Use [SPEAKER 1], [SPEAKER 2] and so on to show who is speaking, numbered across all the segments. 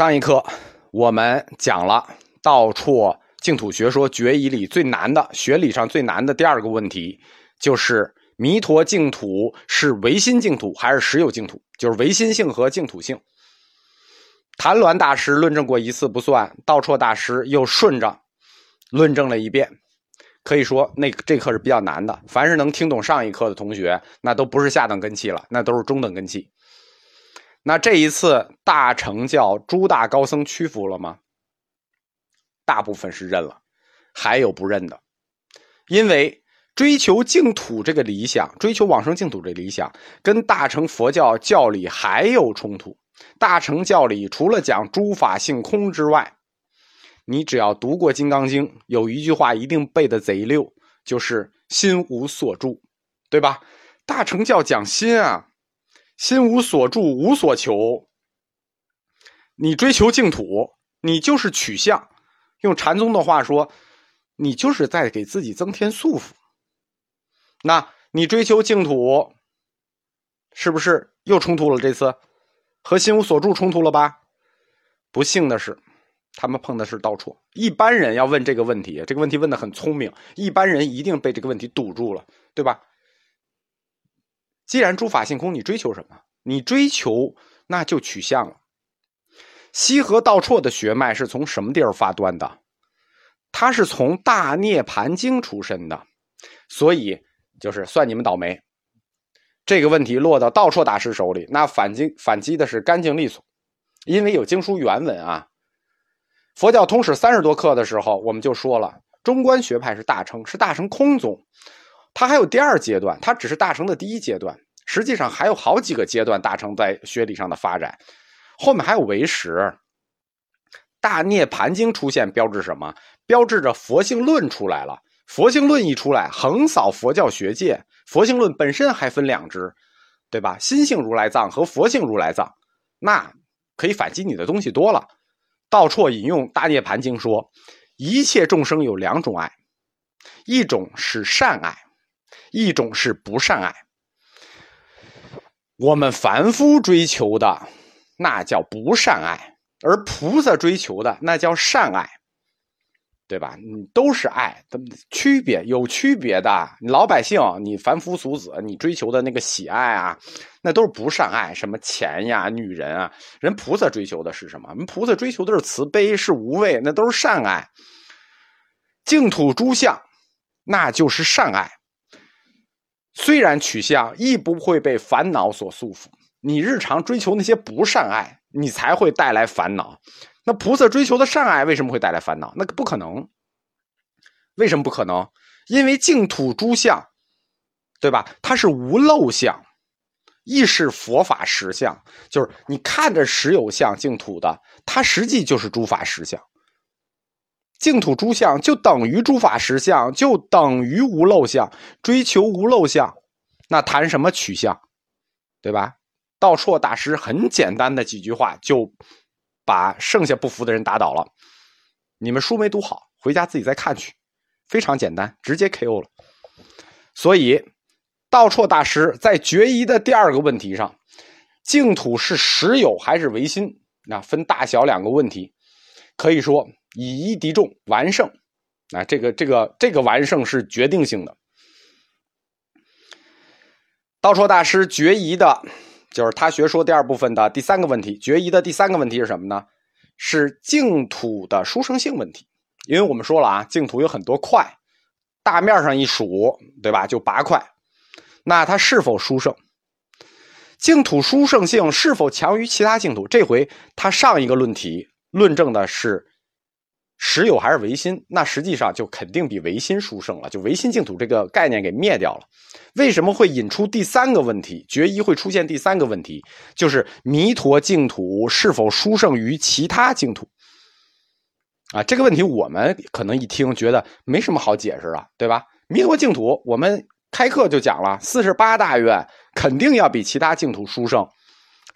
[SPEAKER 1] 上一课我们讲了道绰净土学说决疑里最难的学理上最难的第二个问题，就是弥陀净土是唯心净土还是实有净土？就是唯心性和净土性。谭鸾大师论证过一次不算，道绰大师又顺着论证了一遍。可以说，那这课是比较难的。凡是能听懂上一课的同学，那都不是下等根器了，那都是中等根器。那这一次大乘教诸大高僧屈服了吗？大部分是认了，还有不认的。因为追求净土这个理想，追求往生净土这理想，跟大乘佛教教理还有冲突。大乘教理除了讲诸法性空之外，你只要读过《金刚经》，有一句话一定背的贼溜，就是“心无所住”，对吧？大乘教讲心啊，心无所住，无所求。你追求净土，你就是取向。用禅宗的话说，你就是在给自己增添束缚。那你追求净土，是不是又冲突了？这次和心无所住冲突了吧？不幸的是。他们碰的是倒错，一般人要问这个问题，这个问题问的很聪明，一般人一定被这个问题堵住了，对吧？既然诸法性空，你追求什么？你追求那就取向了。西河道绰的血脉是从什么地儿发端的？他是从《大涅盘经》出身的，所以就是算你们倒霉。这个问题落到道绰大师手里，那反击反击的是干净利索，因为有经书原文啊。佛教通史三十多课的时候，我们就说了，中观学派是大乘，是大乘空宗，它还有第二阶段，它只是大乘的第一阶段，实际上还有好几个阶段大乘在学理上的发展，后面还有唯识，大涅盘经出现，标志什么？标志着佛性论出来了。佛性论一出来，横扫佛教学界。佛性论本身还分两支，对吧？心性如来藏和佛性如来藏，那可以反击你的东西多了。道绰引用《大涅盘经》说：“一切众生有两种爱，一种是善爱，一种是不善爱。我们凡夫追求的那叫不善爱，而菩萨追求的那叫善爱。”对吧？你都是爱，区别有区别的。老百姓，你凡夫俗子，你追求的那个喜爱啊，那都是不善爱，什么钱呀、女人啊。人菩萨追求的是什么？人菩萨追求的是慈悲，是无畏，那都是善爱。净土诸相，那就是善爱。虽然取相，亦不会被烦恼所束缚。你日常追求那些不善爱，你才会带来烦恼。那菩萨追求的善爱为什么会带来烦恼？那不可能。为什么不可能？因为净土诸相，对吧？它是无漏相，亦是佛法实相。就是你看着实有相，净土的，它实际就是诸法实相。净土诸相就等于诸法实相，就等于无漏相。追求无漏相，那谈什么取相？对吧？道绰大师很简单的几句话就。把剩下不服的人打倒了，你们书没读好，回家自己再看去，非常简单，直接 KO 了。所以，道绰大师在决疑的第二个问题上，净土是实有还是唯心？那分大小两个问题，可以说以一敌众，完胜。啊，这个这个这个完胜是决定性的。道绰大师决疑的。就是他学说第二部分的第三个问题，决疑的第三个问题是什么呢？是净土的殊胜性问题。因为我们说了啊，净土有很多块，大面上一数，对吧？就八块，那它是否殊胜？净土殊胜性是否强于其他净土？这回他上一个论题论证的是。实有还是唯心？那实际上就肯定比唯心殊胜了，就唯心净土这个概念给灭掉了。为什么会引出第三个问题？决一会出现第三个问题，就是弥陀净土是否殊胜于其他净土？啊，这个问题我们可能一听觉得没什么好解释啊，对吧？弥陀净土我们开课就讲了，四十八大愿肯定要比其他净土殊胜，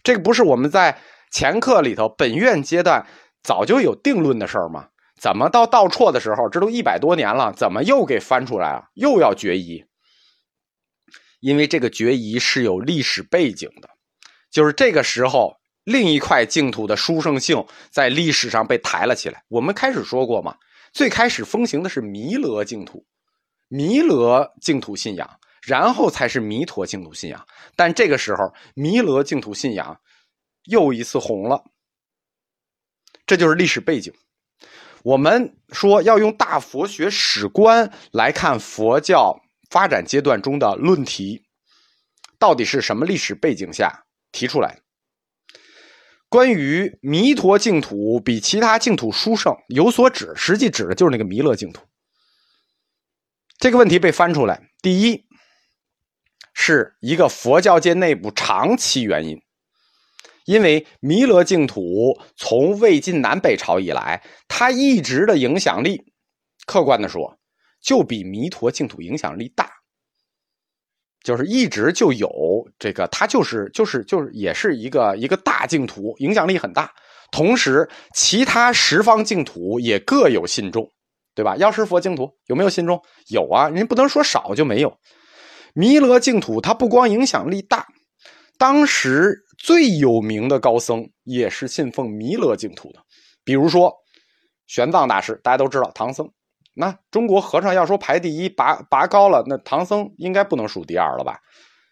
[SPEAKER 1] 这个不是我们在前课里头本愿阶段早就有定论的事儿吗？怎么到道绰的时候，这都一百多年了，怎么又给翻出来了？又要决疑？因为这个决疑是有历史背景的，就是这个时候另一块净土的殊胜性在历史上被抬了起来。我们开始说过嘛，最开始风行的是弥勒净土，弥勒净土信仰，然后才是弥陀净土信仰。但这个时候，弥勒净土信仰又一次红了，这就是历史背景。我们说要用大佛学史观来看佛教发展阶段中的论题，到底是什么历史背景下提出来？关于弥陀净土比其他净土殊胜有所指，实际指的就是那个弥勒净土。这个问题被翻出来，第一是一个佛教界内部长期原因。因为弥勒净土从魏晋南北朝以来，它一直的影响力，客观的说，就比弥陀净土影响力大。就是一直就有这个，它就是就是就是也是一个一个大净土，影响力很大。同时，其他十方净土也各有信众，对吧？药师佛净土有没有信众？有啊，人不能说少就没有。弥勒净土它不光影响力大，当时。最有名的高僧也是信奉弥勒净土的，比如说玄奘大师，大家都知道唐僧。那中国和尚要说排第一，拔拔高了，那唐僧应该不能数第二了吧？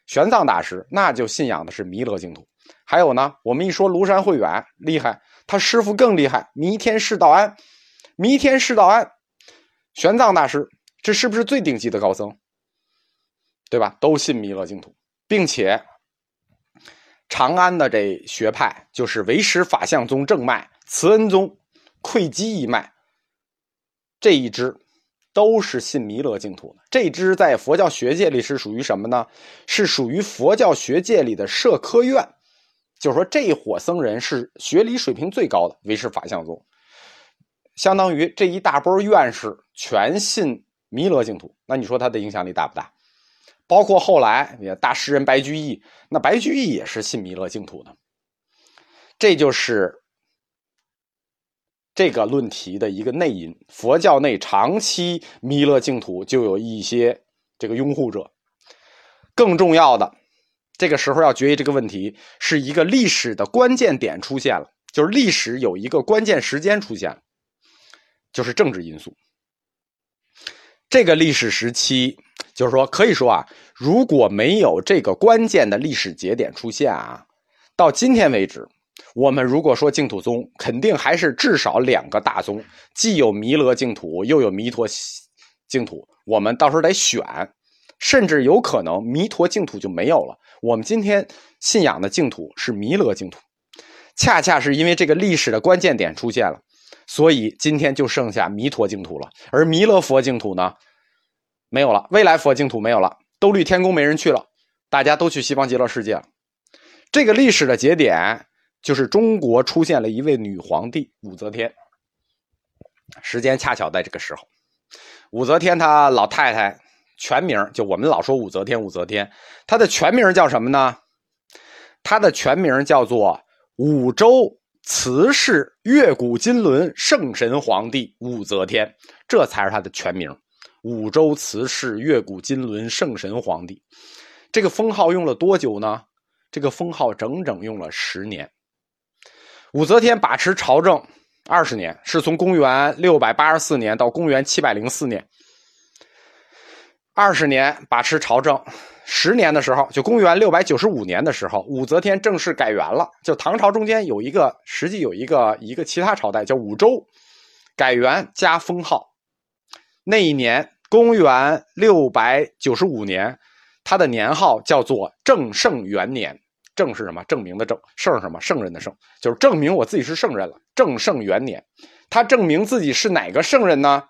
[SPEAKER 1] 玄奘大师那就信仰的是弥勒净土。还有呢，我们一说庐山慧远厉害，他师傅更厉害，弥天释道安，弥天释道安，玄奘大师这是不是最顶级的高僧？对吧？都信弥勒净土，并且。长安的这学派就是唯识法相宗正脉、慈恩宗、窥基一脉，这一支都是信弥勒净土的。这支在佛教学界里是属于什么呢？是属于佛教学界里的社科院，就是说这一伙僧人是学理水平最高的唯识法相宗，相当于这一大波院士全信弥勒净土。那你说他的影响力大不大？包括后来，大诗人白居易，那白居易也是信弥勒净土的，这就是这个论题的一个内因。佛教内长期弥勒净土就有一些这个拥护者。更重要的，这个时候要决议这个问题，是一个历史的关键点出现了，就是历史有一个关键时间出现了，就是政治因素。这个历史时期。就是说，可以说啊，如果没有这个关键的历史节点出现啊，到今天为止，我们如果说净土宗，肯定还是至少两个大宗，既有弥勒净土，又有弥陀净土。我们到时候得选，甚至有可能弥陀净土就没有了。我们今天信仰的净土是弥勒净土，恰恰是因为这个历史的关键点出现了，所以今天就剩下弥陀净土了。而弥勒佛净土呢？没有了，未来佛净土没有了，兜率天宫没人去了，大家都去西方极乐世界了。这个历史的节点就是中国出现了一位女皇帝武则天，时间恰巧在这个时候。武则天她老太太全名就我们老说武则天，武则天她的全名叫什么呢？她的全名叫做武周慈氏月古金轮圣神皇帝武则天，这才是她的全名。五州慈氏月古金轮圣神皇帝，这个封号用了多久呢？这个封号整整用了十年。武则天把持朝政二十年，是从公元六百八十四年到公元七百零四年，二十年把持朝政。十年的时候，就公元六百九十五年的时候，武则天正式改元了。就唐朝中间有一个，实际有一个一个其他朝代叫武周，改元加封号。那一年，公元六百九十五年，他的年号叫做正圣元年。正是什么？证明的正。圣是什么？圣人的圣，就是证明我自己是圣人了。正圣元年，他证明自己是哪个圣人呢？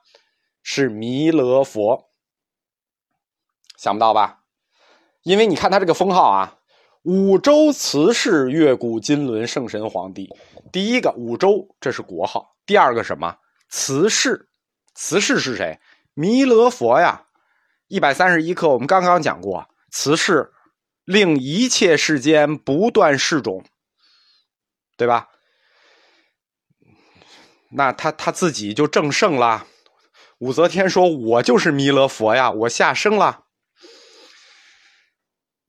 [SPEAKER 1] 是弥勒佛。想不到吧？因为你看他这个封号啊，五州慈氏月古金轮圣神皇帝。第一个五州，这是国号。第二个什么？慈氏。慈氏是谁？弥勒佛呀！一百三十一课，我们刚刚讲过，慈氏令一切世间不断世种，对吧？那他他自己就正圣了。武则天说：“我就是弥勒佛呀，我下生了。”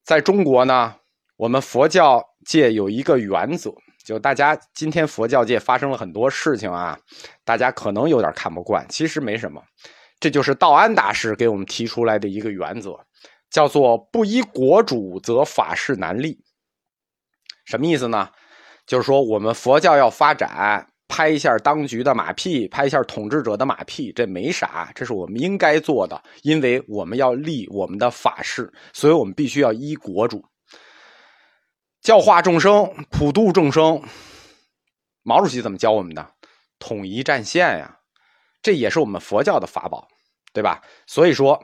[SPEAKER 1] 在中国呢，我们佛教界有一个原则，就大家今天佛教界发生了很多事情啊，大家可能有点看不惯，其实没什么。这就是道安大师给我们提出来的一个原则，叫做“不依国主，则法事难立”。什么意思呢？就是说我们佛教要发展，拍一下当局的马屁，拍一下统治者的马屁，这没啥，这是我们应该做的，因为我们要立我们的法事，所以我们必须要依国主。教化众生，普度众生。毛主席怎么教我们的？统一战线呀，这也是我们佛教的法宝，对吧？所以说，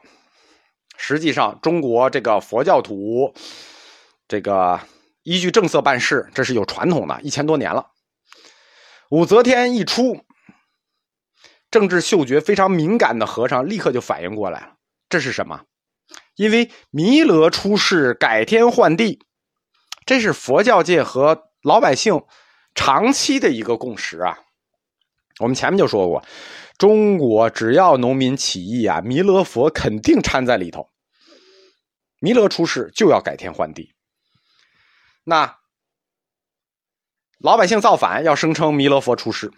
[SPEAKER 1] 实际上中国这个佛教徒，这个依据政策办事，这是有传统的，一千多年了。武则天一出，政治嗅觉非常敏感的和尚立刻就反应过来了，这是什么？因为弥勒出世，改天换地。这是佛教界和老百姓长期的一个共识啊！我们前面就说过，中国只要农民起义啊，弥勒佛肯定掺在里头。弥勒出世就要改天换地，那老百姓造反要声称弥勒佛出世，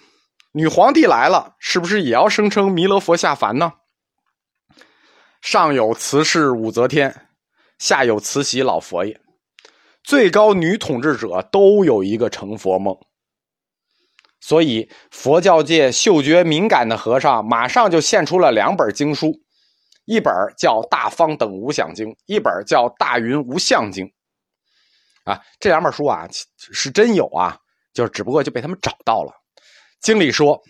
[SPEAKER 1] 女皇帝来了是不是也要声称弥勒佛下凡呢？上有慈氏武则天，下有慈禧老佛爷。最高女统治者都有一个成佛梦，所以佛教界嗅觉敏感的和尚马上就献出了两本经书，一本叫《大方等无想经》，一本叫《大云无相经》。啊，这两本书啊是真有啊，就是只不过就被他们找到了。经理说，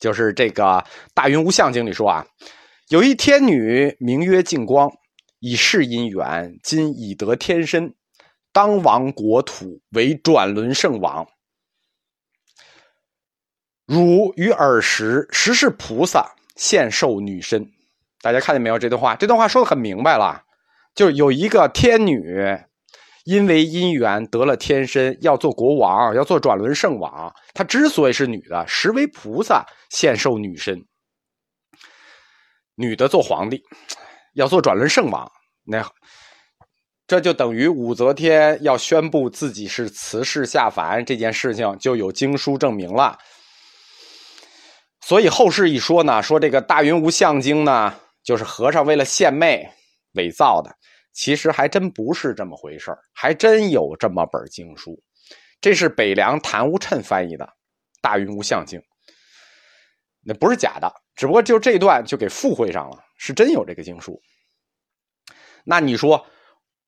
[SPEAKER 1] 就是这个《大云无相经》里说啊，有一天女名曰净光，以是因缘，今已得天身。当亡国土为转轮圣王，汝于尔时实是菩萨现受女身。大家看见没有？这段话，这段话说的很明白了，就有一个天女，因为姻缘得了天身，要做国王，要做转轮圣王。她之所以是女的，实为菩萨现受女身。女的做皇帝，要做转轮圣王，那。这就等于武则天要宣布自己是慈氏下凡这件事情，就有经书证明了。所以后世一说呢，说这个《大云无相经》呢，就是和尚为了献媚伪造的。其实还真不是这么回事还真有这么本经书。这是北凉谭无谶翻译的《大云无相经》，那不是假的，只不过就这段就给附会上了，是真有这个经书。那你说？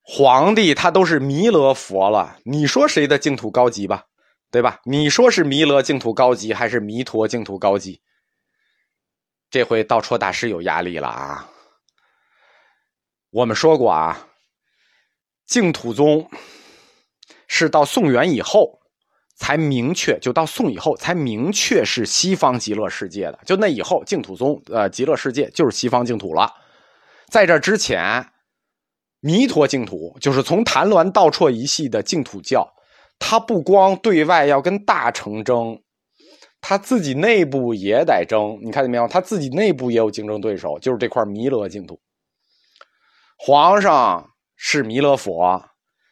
[SPEAKER 1] 皇帝他都是弥勒佛了，你说谁的净土高级吧，对吧？你说是弥勒净土高级还是弥陀净土高级？这回道绰大师有压力了啊！我们说过啊，净土宗是到宋元以后才明确，就到宋以后才明确是西方极乐世界的，就那以后净土宗呃极乐世界就是西方净土了，在这之前。弥陀净土就是从谭鸾到绰一系的净土教，他不光对外要跟大乘争，他自己内部也得争。你看见没有？他自己内部也有竞争对手，就是这块弥勒净土。皇上是弥勒佛，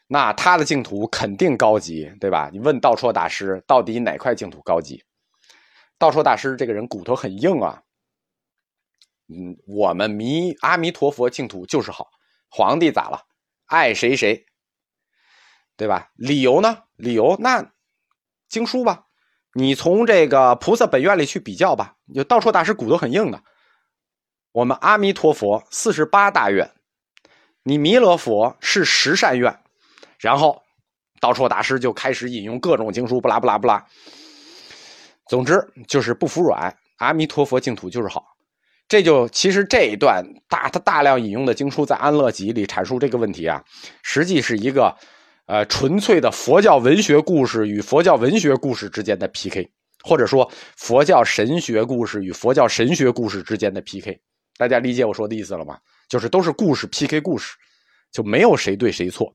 [SPEAKER 1] 那他的净土肯定高级，对吧？你问道绰大师，到底哪块净土高级？道绰大师这个人骨头很硬啊。嗯，我们弥阿弥陀佛净土就是好。皇帝咋了？爱谁谁，对吧？理由呢？理由那经书吧，你从这个菩萨本愿里去比较吧。就道绰大师骨头很硬的，我们阿弥陀佛四十八大愿，你弥勒佛是十善愿，然后道绰大师就开始引用各种经书，不拉不拉不拉。总之就是不服软，阿弥陀佛净土就是好。这就其实这一段大他大量引用的经书在《安乐集》里阐述这个问题啊，实际是一个呃纯粹的佛教文学故事与佛教文学故事之间的 PK，或者说佛教神学故事与佛教神学故事之间的 PK。大家理解我说的意思了吗？就是都是故事 PK 故事，就没有谁对谁错。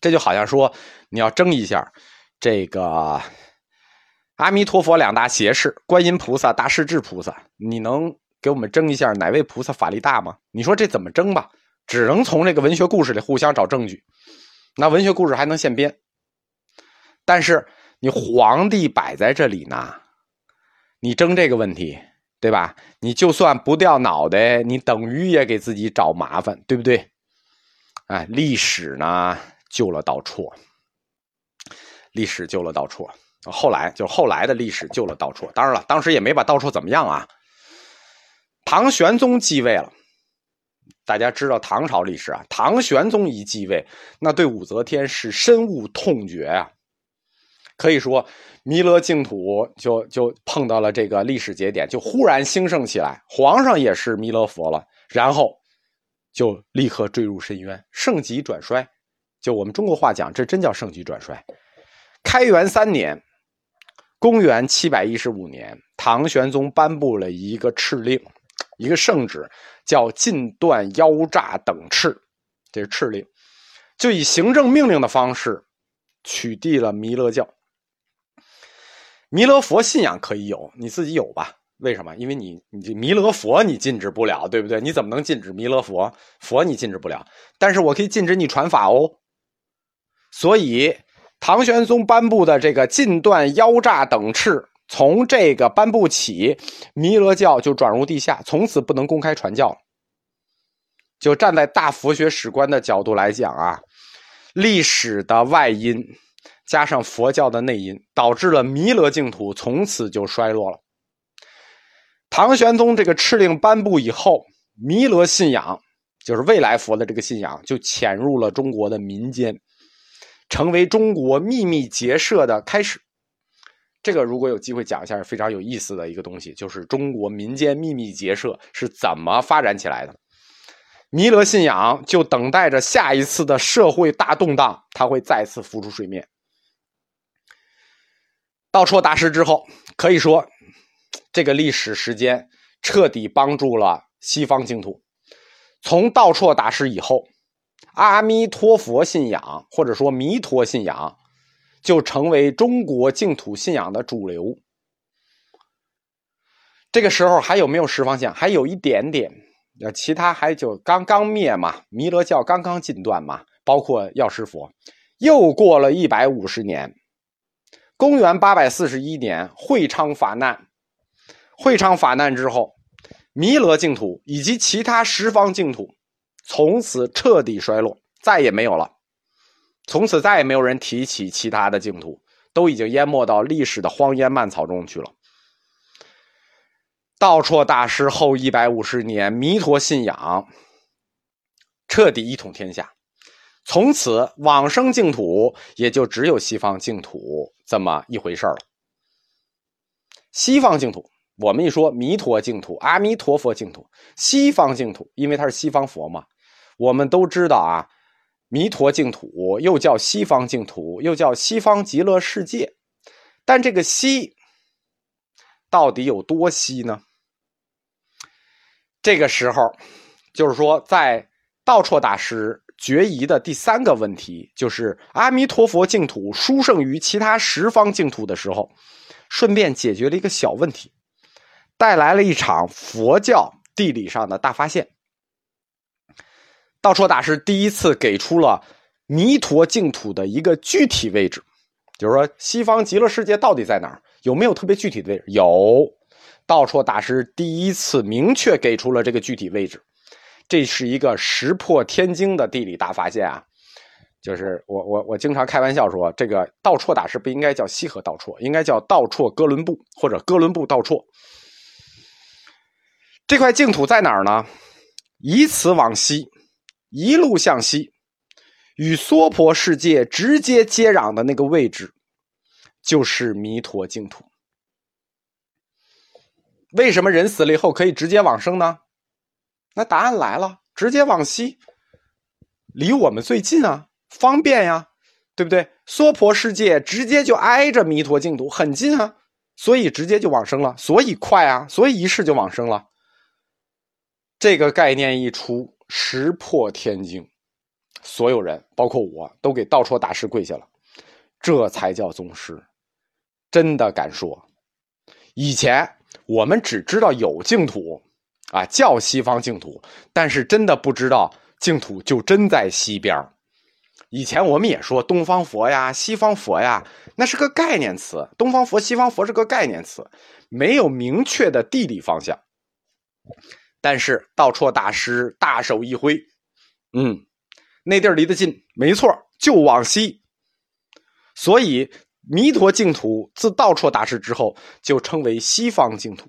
[SPEAKER 1] 这就好像说你要争一下这个。阿弥陀佛，两大邪士，观音菩萨、大势至菩萨，你能给我们争一下哪位菩萨法力大吗？你说这怎么争吧？只能从这个文学故事里互相找证据。那文学故事还能现编，但是你皇帝摆在这里呢，你争这个问题，对吧？你就算不掉脑袋，你等于也给自己找麻烦，对不对？哎，历史呢救了道绰，历史救了道绰。后来就后来的历史救了道绰，当然了，当时也没把道绰怎么样啊。唐玄宗继位了，大家知道唐朝历史啊，唐玄宗一继位，那对武则天是深恶痛绝啊。可以说，弥勒净土就就碰到了这个历史节点，就忽然兴盛起来。皇上也是弥勒佛了，然后就立刻坠入深渊，盛极转衰。就我们中国话讲，这真叫盛极转衰。开元三年。公元七百一十五年，唐玄宗颁布了一个敕令，一个圣旨，叫禁断妖诈等敕，这是敕令，就以行政命令的方式取缔了弥勒教。弥勒佛信仰可以有，你自己有吧？为什么？因为你你弥勒佛你禁止不了，对不对？你怎么能禁止弥勒佛？佛你禁止不了，但是我可以禁止你传法哦。所以。唐玄宗颁布的这个禁断妖诈等敕，从这个颁布起，弥勒教就转入地下，从此不能公开传教。就站在大佛学史观的角度来讲啊，历史的外因加上佛教的内因，导致了弥勒净土从此就衰落了。唐玄宗这个敕令颁布以后，弥勒信仰就是未来佛的这个信仰，就潜入了中国的民间。成为中国秘密结社的开始，这个如果有机会讲一下，是非常有意思的一个东西，就是中国民间秘密结社是怎么发展起来的。弥勒信仰就等待着下一次的社会大动荡，它会再次浮出水面。道绰大师之后，可以说这个历史时间彻底帮助了西方净土。从道绰大师以后。阿弥陀佛信仰，或者说弥陀信仰，就成为中国净土信仰的主流。这个时候还有没有十方像？还有一点点。呃，其他还就刚刚灭嘛，弥勒教刚刚禁断嘛，包括药师佛。又过了一百五十年，公元八百四十一年，会昌法难。会昌法难之后，弥勒净土以及其他十方净土。从此彻底衰落，再也没有了。从此再也没有人提起其他的净土，都已经淹没到历史的荒烟蔓草中去了。道绰大师后一百五十年，弥陀信仰彻底一统天下，从此往生净土也就只有西方净土这么一回事了。西方净土。我们一说弥陀净土、阿弥陀佛净土、西方净土，因为它是西方佛嘛，我们都知道啊，弥陀净土又叫西方净土，又叫西方极乐世界。但这个西到底有多西呢？这个时候，就是说，在道绰大师决疑的第三个问题，就是阿弥陀佛净土殊胜于其他十方净土的时候，顺便解决了一个小问题。带来了一场佛教地理上的大发现。道绰大师第一次给出了弥陀净土的一个具体位置，就是说西方极乐世界到底在哪儿？有没有特别具体的位置？有，道绰大师第一次明确给出了这个具体位置。这是一个石破天惊的地理大发现啊！就是我我我经常开玩笑说，这个道绰大师不应该叫西河道绰，应该叫道绰哥伦布或者哥伦布道绰。这块净土在哪儿呢？以此往西，一路向西，与娑婆世界直接接壤的那个位置，就是弥陀净土。为什么人死了以后可以直接往生呢？那答案来了，直接往西，离我们最近啊，方便呀，对不对？娑婆世界直接就挨着弥陀净土，很近啊，所以直接就往生了，所以快啊，所以一世就往生了。这个概念一出，石破天惊，所有人，包括我都给道绰大师跪下了。这才叫宗师，真的敢说。以前我们只知道有净土，啊，叫西方净土，但是真的不知道净土就真在西边以前我们也说东方佛呀、西方佛呀，那是个概念词。东方佛、西方佛是个概念词，没有明确的地理方向。但是道绰大师大手一挥，嗯，那地儿离得近，没错，就往西。所以弥陀净土自道绰大师之后，就称为西方净土。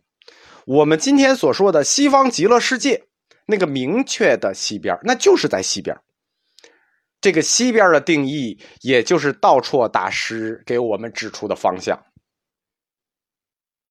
[SPEAKER 1] 我们今天所说的西方极乐世界。那个明确的西边，那就是在西边。这个西边的定义，也就是道绰大师给我们指出的方向。